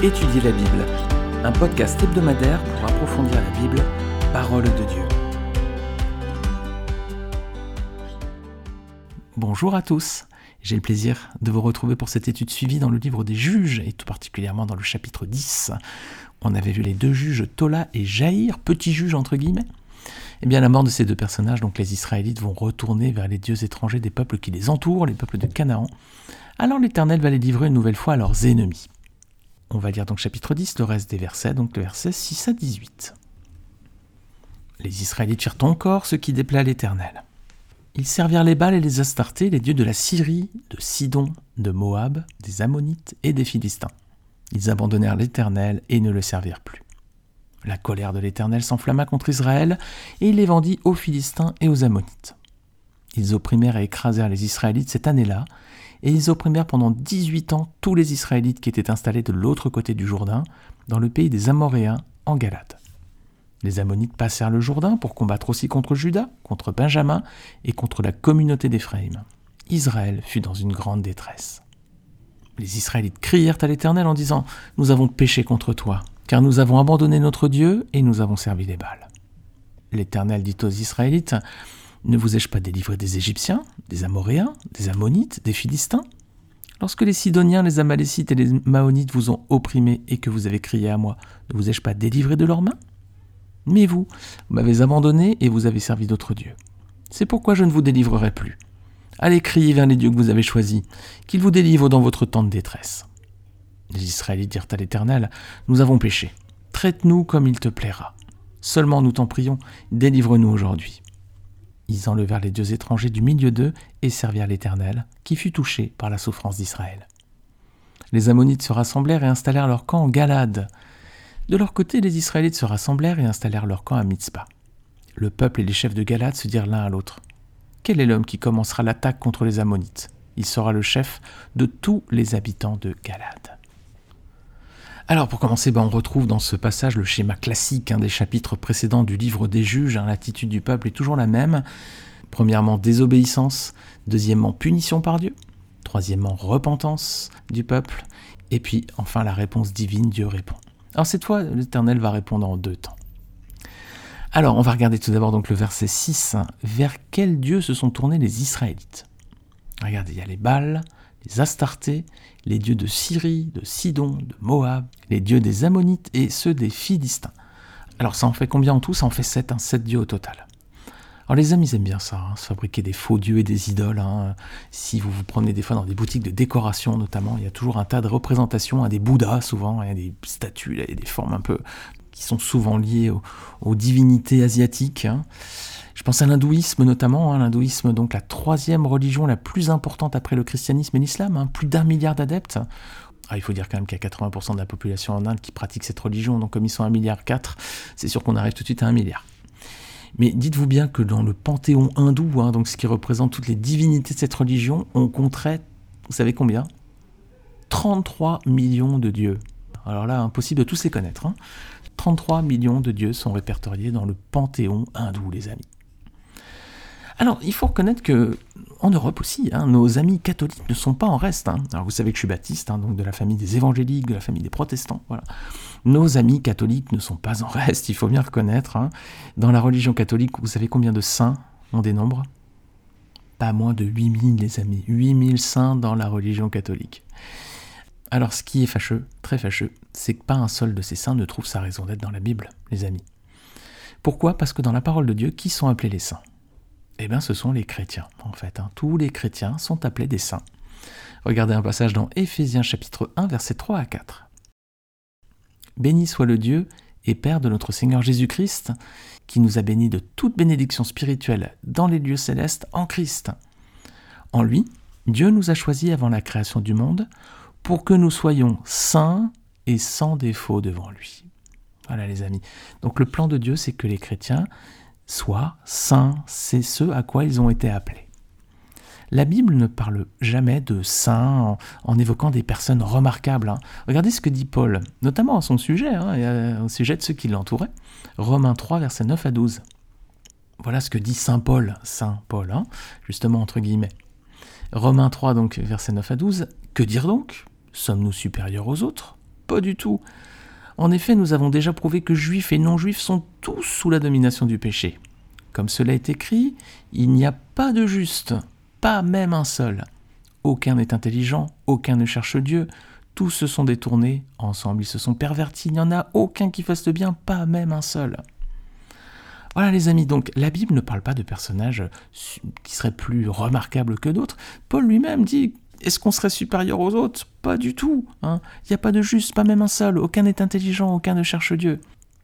Étudier la Bible, un podcast hebdomadaire pour approfondir la Bible, parole de Dieu. Bonjour à tous, j'ai le plaisir de vous retrouver pour cette étude suivie dans le livre des juges, et tout particulièrement dans le chapitre 10. On avait vu les deux juges, Tola et Jaïr, petits juges entre guillemets. Eh bien, la mort de ces deux personnages, donc les Israélites vont retourner vers les dieux étrangers des peuples qui les entourent, les peuples de Canaan. Alors l'Éternel va les livrer une nouvelle fois à leurs ennemis. On va lire donc chapitre 10, le reste des versets, donc le verset 6 à 18. Les Israélites firent encore ce qui déplaît à l'Éternel. Ils servirent les Baals et les Astartés, les dieux de la Syrie, de Sidon, de Moab, des Ammonites et des Philistins. Ils abandonnèrent l'Éternel et ne le servirent plus. La colère de l'Éternel s'enflamma contre Israël, et il les vendit aux Philistins et aux Ammonites. Ils opprimèrent et écrasèrent les Israélites cette année-là, et ils opprimèrent pendant 18 ans tous les Israélites qui étaient installés de l'autre côté du Jourdain, dans le pays des Amoréens, en Galade. Les Ammonites passèrent le Jourdain pour combattre aussi contre Juda, contre Benjamin et contre la communauté d'Éphraïm. Israël fut dans une grande détresse. Les Israélites crièrent à l'Éternel en disant Nous avons péché contre toi, car nous avons abandonné notre Dieu et nous avons servi les Baals. L'Éternel dit aux Israélites ne vous ai-je pas délivré des Égyptiens, des Amoréens, des Ammonites, des Philistins? Lorsque les Sidoniens, les Amalécites et les Maonites vous ont opprimés et que vous avez crié à moi, ne vous ai-je pas délivré de leurs mains? Mais vous, vous m'avez abandonné et vous avez servi d'autres dieux. C'est pourquoi je ne vous délivrerai plus. Allez crier vers les dieux que vous avez choisis, qu'ils vous délivrent dans votre temps de détresse. Les Israélites dirent à l'Éternel, Nous avons péché. Traite-nous comme il te plaira. Seulement nous t'en prions, délivre-nous aujourd'hui. Ils enlevèrent les dieux étrangers du milieu d'eux et servirent l'Éternel, qui fut touché par la souffrance d'Israël. Les Ammonites se rassemblèrent et installèrent leur camp en Galade. De leur côté, les Israélites se rassemblèrent et installèrent leur camp à Mitzpah. Le peuple et les chefs de Galade se dirent l'un à l'autre Quel est l'homme qui commencera l'attaque contre les Ammonites? Il sera le chef de tous les habitants de Galade. Alors pour commencer, ben, on retrouve dans ce passage le schéma classique des chapitres précédents du livre des juges. Hein. L'attitude du peuple est toujours la même. Premièrement, désobéissance. Deuxièmement, punition par Dieu. Troisièmement, repentance du peuple. Et puis enfin, la réponse divine, Dieu répond. Alors cette fois, l'Éternel va répondre en deux temps. Alors, on va regarder tout d'abord donc le verset 6. Vers quel Dieu se sont tournés les Israélites? Regardez, il y a les Baals, les Astartés, les dieux de Syrie, de Sidon, de Moab, les dieux des Ammonites et ceux des Philistins. Alors ça en fait combien en tout? Ça en fait sept, hein, sept dieux au total. Alors les amis aiment bien ça, hein, se fabriquer des faux dieux et des idoles. Hein. Si vous vous promenez des fois dans des boutiques de décoration notamment, il y a toujours un tas de représentations, des bouddhas souvent, des statues, a des formes un peu sont souvent liées aux, divinités asiatiques. Je pense à l'hindouisme notamment, hein, l'hindouisme donc la troisième religion la plus importante après le christianisme et l'islam, hein, plus d'un milliard d'adeptes. Ah, il faut dire quand même qu'il y a 80% de la population en Inde qui pratique cette religion, donc comme ils sont 1,4 milliard, c'est sûr qu'on arrive tout de suite à 1 milliard. Mais dites-vous bien que dans le panthéon hindou, hein, donc ce qui représente toutes les divinités de cette religion, on compterait, vous savez combien? 33 millions de dieux. Alors là, impossible de tous les connaître. 33 millions de dieux sont répertoriés dans le panthéon hindou, les amis. Alors, il faut reconnaître que en Europe aussi, hein, nos amis catholiques ne sont pas en reste. Hein. Alors, vous savez que je suis baptiste, hein, donc de la famille des évangéliques, de la famille des protestants. Voilà. Nos amis catholiques ne sont pas en reste, il faut bien reconnaître. Dans la religion catholique, vous savez combien de saints on dénombre Pas moins de 8000, les amis. 8000 saints dans la religion catholique. Alors, ce qui est fâcheux, très fâcheux, c'est que pas un seul de ces saints ne trouve sa raison d'être dans la Bible, les amis. Pourquoi? Parce que dans la parole de Dieu, qui sont appelés les saints? Eh bien, ce sont les chrétiens, en fait. Hein. Tous les chrétiens sont appelés des saints. Regardez un passage dans Éphésiens chapitre 1, versets 3 à 4. Béni soit le Dieu et Père de notre Seigneur Jésus-Christ, qui nous a bénis de toute bénédiction spirituelle dans les lieux célestes en Christ. En lui, Dieu nous a choisis avant la création du monde pour que nous soyons saints et sans défaut devant lui. Voilà les amis. Donc le plan de Dieu, c'est que les chrétiens Soit saints, c'est ce à quoi ils ont été appelés. La Bible ne parle jamais de saints en, évoquant des personnes remarquables. Hein. Regardez ce que dit Paul, notamment à son sujet, hein, et euh, au sujet de ceux qui l'entouraient. Romains 3, versets 9 à 12. Voilà ce que dit Saint Paul, Saint Paul, hein, justement entre guillemets. Romains 3, donc versets 9 à 12. Que dire donc? Sommes-nous supérieurs aux autres? Pas du tout. En effet, nous avons déjà prouvé que juifs et non-juifs sont tous sous la domination du péché. Comme cela est écrit, il n'y a pas de juste, pas même un seul. Aucun n'est intelligent, aucun ne cherche Dieu, tous se sont détournés, ensemble ils se sont pervertis, il n'y en a aucun qui fasse le bien, pas même un seul. Voilà les amis, donc la Bible ne parle pas de personnages qui seraient plus remarquables que d'autres. Paul lui-même dit est-ce qu'on serait supérieur aux autres? Pas du tout. Hein. Il n'y a pas de juste, pas même un seul. Aucun n'est intelligent, aucun ne cherche Dieu.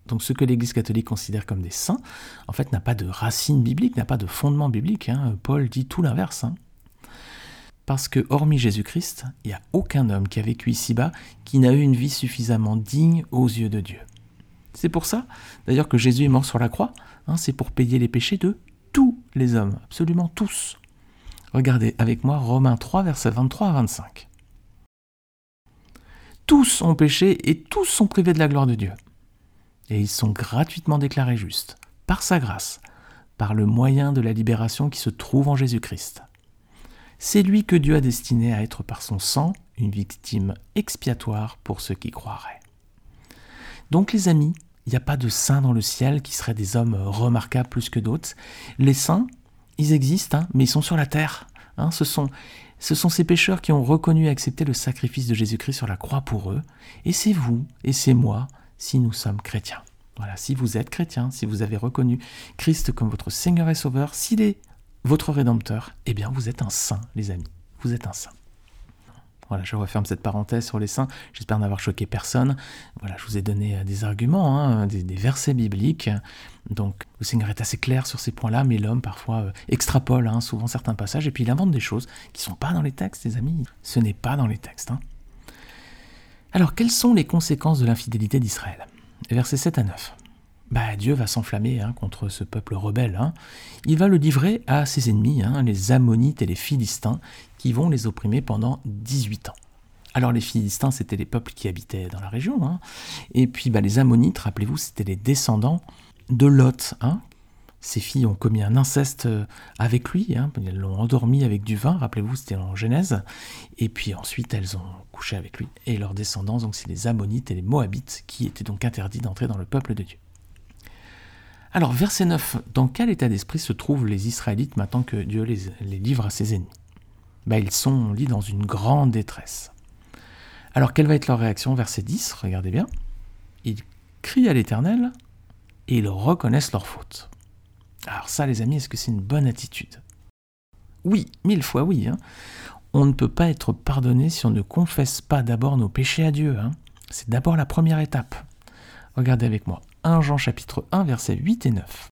Donc ce que l'Église catholique considère comme des saints, en fait, n'a pas de racine biblique, n'a pas de fondement biblique. Hein. Paul dit tout l'inverse. Hein. Parce que, hormis Jésus-Christ, il n'y a aucun homme qui a vécu ici-bas qui n'a eu une vie suffisamment digne aux yeux de Dieu. C'est pour ça, d'ailleurs, que Jésus est mort sur la croix. c'est pour payer les péchés de tous les hommes, absolument tous. Regardez avec moi Romains 3, versets 23 à 25. Tous ont péché et tous sont privés de la gloire de Dieu. Et ils sont gratuitement déclarés justes, par sa grâce, par le moyen de la libération qui se trouve en Jésus-Christ. C'est lui que Dieu a destiné à être par son sang une victime expiatoire pour ceux qui croiraient. Donc les amis, il n'y a pas de saints dans le ciel qui seraient des hommes remarquables plus que d'autres. Les saints, ils existent, hein, mais ils sont sur la terre. Hein. ce, sont, ce sont ces pécheurs qui ont reconnu et accepté le sacrifice de Jésus-Christ sur la croix pour eux. Et c'est vous et c'est moi si nous sommes chrétiens. Voilà, si vous êtes chrétien, si vous avez reconnu Christ comme votre Seigneur et Sauveur, s'il est votre Rédempteur, eh bien vous êtes un saint, les amis. Vous êtes un saint. Voilà, je referme cette parenthèse sur les saints. J'espère n'avoir choqué personne. Voilà, je vous ai donné euh, des arguments, hein, des, versets bibliques. Donc, le Seigneur est assez clair sur ces points-là, mais l'homme parfois euh, extrapole hein, souvent certains passages et puis il invente des choses qui ne sont pas dans les textes, les amis. Ce n'est pas dans les textes. Hein. Alors, quelles sont les conséquences de l'infidélité d'Israël? Versets 7 à 9 bah, Dieu va s'enflammer contre ce peuple rebelle. Il va le livrer à ses ennemis, les Ammonites et les Philistins, vont les opprimer pendant 18 ans. Alors les Philistins, c'était les peuples qui habitaient dans la région. Et puis bah, les Ammonites, rappelez-vous, c'était les descendants de Lot. Ces filles ont commis un inceste euh, avec lui, elles l'ont endormi avec du vin, rappelez-vous, c'était en Genèse. Et puis ensuite, elles ont couché avec lui. Et leurs descendants, donc c'est les Ammonites et les Moabites, qui étaient donc interdits d'entrer dans le peuple de Dieu. Alors, verset 9, dans quel état d'esprit se trouvent les Israélites maintenant que Dieu les, livre à ses ennemis? Ben, Ils sont, on lit, dans une grande détresse. Alors, quelle va être leur réaction Verset 10, regardez bien. Ils crient à l'Éternel et ils reconnaissent leur faute. Alors ça, les amis, est-ce que c'est une bonne attitude? Oui, mille fois oui. Hein. On ne peut pas être pardonné si on ne confesse pas d'abord nos péchés à Dieu. Hein. C'est d'abord la première étape. Regardez avec moi. 1 Jean chapitre 1 versets 8 et 9.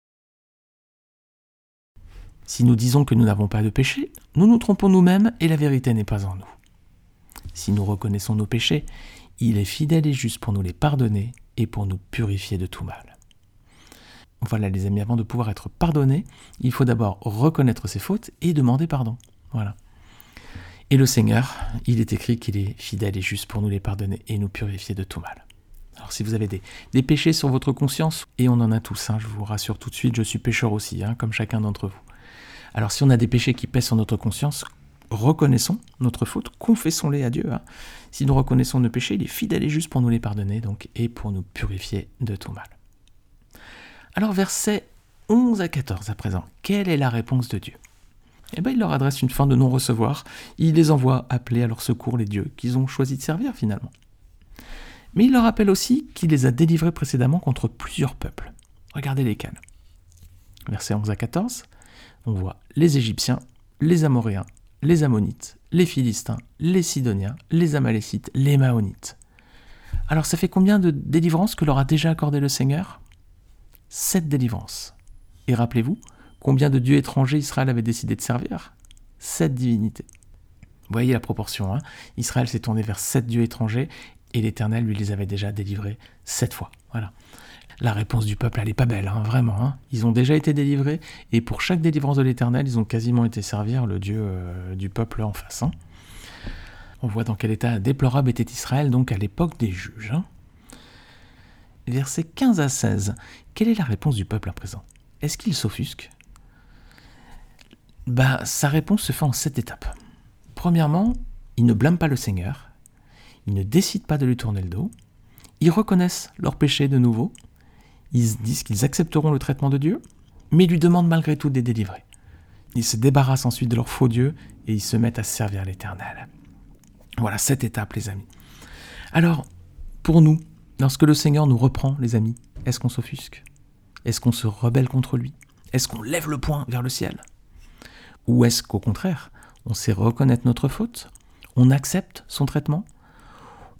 Si nous disons que nous n'avons pas de péché, nous nous trompons nous-mêmes et la vérité n'est pas en nous. Si nous reconnaissons nos péchés, il est fidèle et juste pour nous les pardonner et pour nous purifier de tout mal. Voilà les amis, avant de pouvoir être pardonné, il faut d'abord reconnaître ses fautes et demander pardon. Voilà. Et le Seigneur, il est écrit qu'il est fidèle et juste pour nous les pardonner et nous purifier de tout mal. Alors si vous avez des, péchés sur votre conscience, et on en a tous, hein, je vous rassure tout de suite, je suis pécheur aussi, hein, comme chacun d'entre vous. Alors si on a des péchés qui pèsent sur notre conscience, reconnaissons notre faute, confessons-les à Dieu. Hein. Si nous reconnaissons nos péchés, il est fidèle et juste pour nous les pardonner, donc, et pour nous purifier de tout mal. Alors versets 11 à 14 à présent, quelle est la réponse de Dieu? Eh bien il leur adresse une fin de non-recevoir, il les envoie appeler à leur secours les dieux qu'ils ont choisi de servir finalement. Mais il leur rappelle aussi qu'il les a délivrés précédemment contre plusieurs peuples. Regardez lesquels. Versets 11 à 14, on voit les Égyptiens, les Amoréens, les Ammonites, les Philistins, les Sidoniens, les Amalécites, les Maonites. Alors ça fait combien de délivrances que leur a déjà accordé le Seigneur? Sept délivrances. Et rappelez-vous, combien de dieux étrangers Israël avait décidé de servir? Sept divinités. Voyez la proportion. Hein? Israël s'est tourné vers sept dieux étrangers et l'Éternel lui les avait déjà délivrés sept fois. Voilà. La réponse du peuple, elle n'est pas belle, hein, vraiment. Hein. Ils ont déjà été délivrés, et pour chaque délivrance de l'Éternel, ils ont quasiment été servir le Dieu euh, du peuple en face. Hein. On voit dans quel état déplorable était Israël, donc à l'époque des juges. Versets 15 à 16. Quelle est la réponse du peuple à présent? Est-ce qu'il s'offusque? Bah, Sa réponse se fait en sept étapes. Premièrement, il ne blâme pas le Seigneur, ils ne décident pas de lui tourner le dos, ils reconnaissent leur péché de nouveau, ils disent qu'ils accepteront le traitement de Dieu, mais ils lui demandent malgré tout de les délivrer. Ils se débarrassent ensuite de leur faux Dieu et ils se mettent à servir l'Éternel. Voilà cette étape, les amis. Alors, pour nous, lorsque le Seigneur nous reprend, les amis, est-ce qu'on s'offusque? Est-ce qu'on se rebelle contre lui? Est-ce qu'on lève le poing vers le ciel? Ou est-ce qu'au contraire, on sait reconnaître notre faute, on accepte son traitement,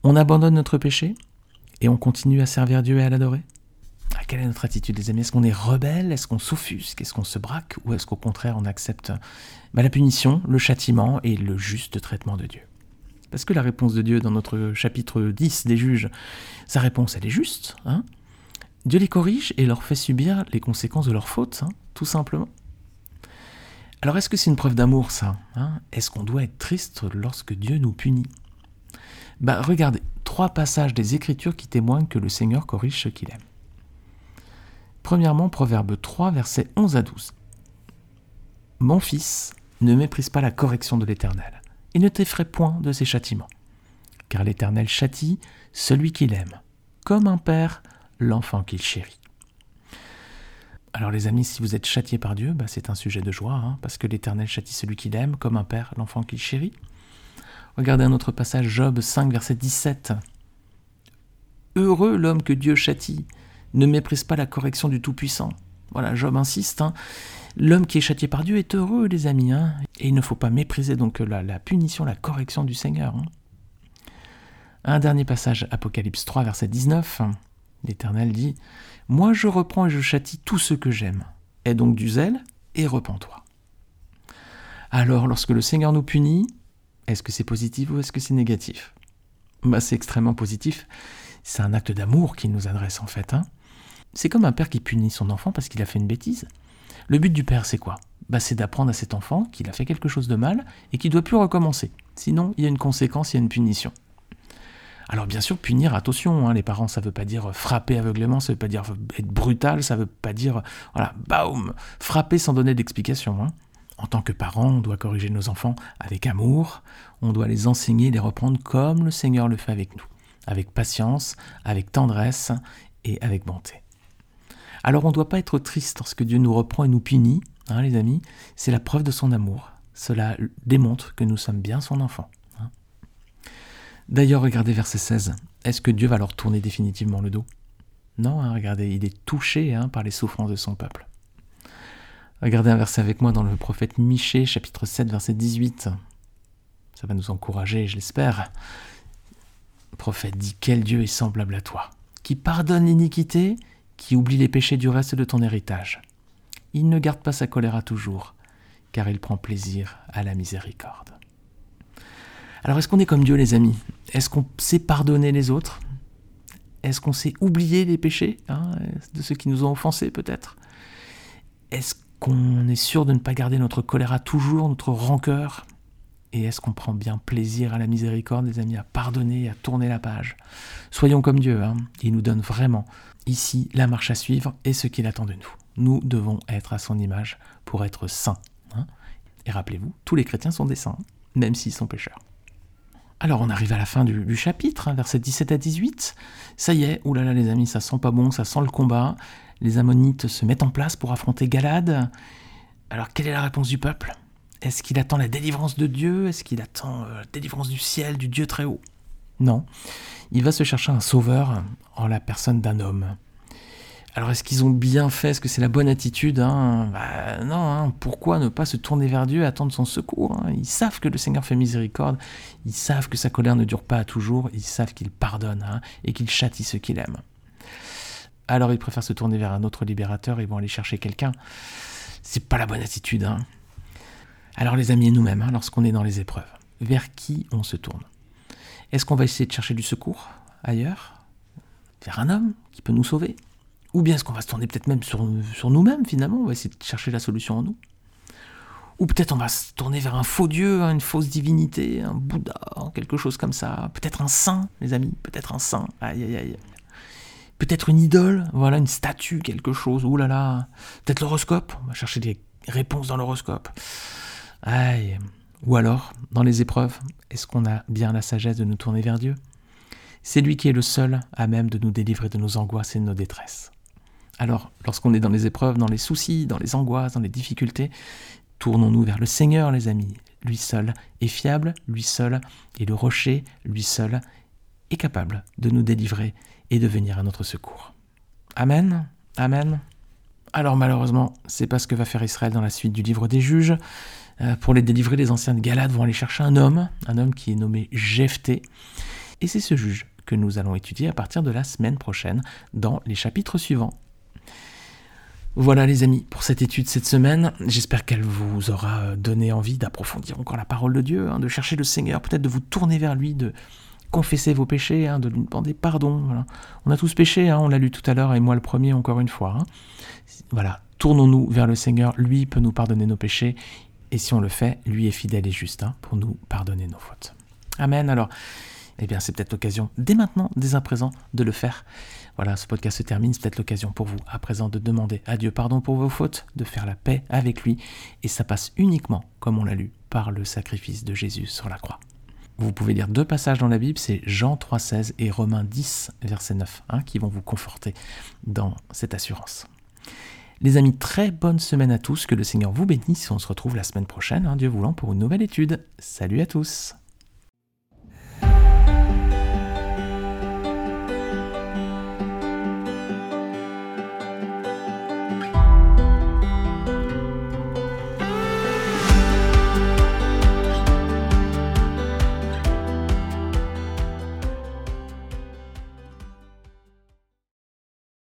on abandonne notre péché et on continue à servir Dieu et à l'adorer? Quelle est notre attitude, les amis? Est-ce qu'on est rebelle Est-ce qu'on s'offusque? Est-ce qu'on se braque? Ou est-ce qu'au contraire, on accepte bah, la punition, le châtiment et le juste traitement de Dieu? Parce que la réponse de Dieu dans notre chapitre 10 des juges, sa réponse, elle est juste. Hein? Dieu les corrige et leur fait subir les conséquences de leurs fautes, hein, tout simplement. Alors est-ce que c'est une preuve d'amour ça hein? Est-ce qu'on doit être triste lorsque Dieu nous punit? Bah regardez, trois passages des Écritures qui témoignent que le Seigneur corrige ce qu'il aime. Premièrement, Proverbe 3, versets 11 à 12. Mon fils, ne méprise pas la correction de l'Éternel, et ne t'effraie point de ses châtiments, car l'Éternel châtie celui qu'il aime, comme un père l'enfant qu'il chérit. Alors les amis, si vous êtes châtiés par Dieu, bah, c'est un sujet de joie, hein, parce que l'Éternel châtie celui qu'il aime, comme un père l'enfant qu'il chérit. Regardez un autre passage, Job 5, verset 17. Heureux l'homme que Dieu châtie, ne méprise pas la correction du Tout-Puissant. Voilà, Job insiste. Hein. L'homme qui est châtié par Dieu est heureux, les amis. Hein. et il ne faut pas mépriser donc la, punition, la correction du Seigneur. Un dernier passage, Apocalypse 3, verset 19. L'Éternel dit Moi je reprends et je châtie tout ce que j'aime. Aie donc du zèle et repens-toi. Alors, lorsque le Seigneur nous punit, est-ce que c'est positif ou est-ce que c'est négatif? Bah, C'est extrêmement positif. C'est un acte d'amour qu'il nous adresse en fait. Hein. C'est comme un père qui punit son enfant parce qu'il a fait une bêtise. Le but du père, c'est quoi? Bah, C'est d'apprendre à cet enfant qu'il a fait quelque chose de mal et qu'il ne doit plus recommencer. Sinon, il y a une conséquence, il y a une punition. Alors bien sûr, punir, attention, hein, les parents, ça ne veut pas dire frapper aveuglément, ça ne veut pas dire être brutal, ça ne veut pas dire, voilà, baum, frapper sans donner d'explication. Hein. En tant que parents, on doit corriger nos enfants avec amour, on doit les enseigner, les reprendre comme le Seigneur le fait avec nous, avec patience, avec tendresse et avec bonté. Alors on ne doit pas être triste lorsque Dieu nous reprend et nous punit, hein, les amis, c'est la preuve de son amour. Cela démontre que nous sommes bien son enfant. D'ailleurs, regardez verset 16. Est-ce que Dieu va leur tourner définitivement le dos? Non, hein, regardez, il est touché hein, par les souffrances de son peuple. Regardez un verset avec moi dans le prophète Michée, chapitre 7, verset 18. Ça va nous encourager, je l'espère. Le prophète dit Quel Dieu est semblable à toi, qui pardonne l'iniquité, qui oublie les péchés du reste de ton héritage. Il ne garde pas sa colère à toujours, car il prend plaisir à la miséricorde. Alors est-ce qu'on est comme Dieu les amis? Est-ce qu'on sait pardonner les autres? Est-ce qu'on sait oublier les péchés hein, de ceux qui nous ont offensés peut-être? Est-ce qu'on est sûr de ne pas garder notre colère à toujours, notre rancœur? Et est-ce qu'on prend bien plaisir à la miséricorde des amis, à pardonner, à tourner la page? Soyons comme Dieu, hein. il nous donne vraiment ici la marche à suivre et ce qu'il attend de nous. Nous devons être à son image pour être saints. Hein. et rappelez-vous, tous les chrétiens sont des saints, même s'ils sont pécheurs. Alors on arrive à la fin du, chapitre, hein, verset 17 à 18. Ça y est, oulala les amis, ça sent pas bon, ça sent le combat. Les Ammonites se mettent en place pour affronter Galad. Alors quelle est la réponse du peuple? Est-ce qu'il attend la délivrance de Dieu? Est-ce qu'il attend euh, la délivrance du ciel, du Dieu très haut Non. Il va se chercher un sauveur en la personne d'un homme. Alors est-ce qu'ils ont bien fait? Est-ce que c'est la bonne attitude hein? Bah, Non, hein. pourquoi ne pas se tourner vers Dieu et attendre son secours hein? Ils savent que le Seigneur fait miséricorde, ils savent que sa colère ne dure pas à toujours, ils savent qu'il pardonne et qu'il châtie ceux qu'il aime. Alors ils préfèrent se tourner vers un autre libérateur, ils vont aller chercher quelqu'un. C'est pas la bonne attitude. Alors les amis et nous-mêmes, lorsqu'on est dans les épreuves, vers qui on se tourne? Est-ce qu'on va essayer de chercher du secours ailleurs Vers un homme qui peut nous sauver? Ou bien est-ce qu'on va se tourner peut-être même sur, nous-mêmes finalement? On va essayer de chercher la solution en nous. Ou peut-être on va se tourner vers un faux dieu, une fausse divinité, un Bouddha, quelque chose comme ça. Peut-être un saint, les amis, peut-être un saint. Aïe, aïe, aïe. Peut-être une idole, voilà, une statue, quelque chose. Ouh là là. Peut-être l'horoscope. On va chercher des réponses dans l'horoscope. Aïe. Ou alors, dans les épreuves, est-ce qu'on a bien la sagesse de nous tourner vers Dieu? C'est lui qui est le seul à même de nous délivrer de nos angoisses et de nos détresses. Alors, lorsqu'on est dans les épreuves, dans les soucis, dans les angoisses, dans les difficultés, tournons-nous vers le Seigneur, les amis. Lui seul est fiable, lui seul est le rocher, lui seul est capable de nous délivrer et de venir à notre secours. Amen. Amen. Alors malheureusement, c'est pas ce que va faire Israël dans la suite du livre des juges. Euh, pour les délivrer, les anciens de Galade vont aller chercher un homme, un homme qui est nommé Jephthé. Et c'est ce juge que nous allons étudier à partir de la semaine prochaine dans les chapitres suivants. Voilà les amis pour cette étude cette semaine. J'espère qu'elle vous aura donné envie d'approfondir encore la parole de Dieu, hein, de chercher le Seigneur, peut-être de vous tourner vers lui, de confesser vos péchés, hein, de lui demander pardon. On a tous péché, hein, on l'a lu tout à l'heure, et moi le premier encore une fois. Voilà, tournons-nous vers le Seigneur, lui peut nous pardonner nos péchés, et si on le fait, lui est fidèle et juste pour nous pardonner nos fautes. Amen. Alors, eh bien, c'est peut-être l'occasion, dès maintenant, dès à présent, de le faire. Voilà, ce podcast se termine, c'est peut-être l'occasion pour vous, à présent, de demander à Dieu pardon pour vos fautes, de faire la paix avec lui, et ça passe uniquement, comme on l'a lu, par le sacrifice de Jésus sur la croix. Vous pouvez lire deux passages dans la Bible, c'est Jean 3,16 et Romains 10, verset 9, hein, qui vont vous conforter dans cette assurance. Les amis, très bonne semaine à tous, que le Seigneur vous bénisse, on se retrouve la semaine prochaine, hein, Dieu voulant, pour une nouvelle étude. Salut à tous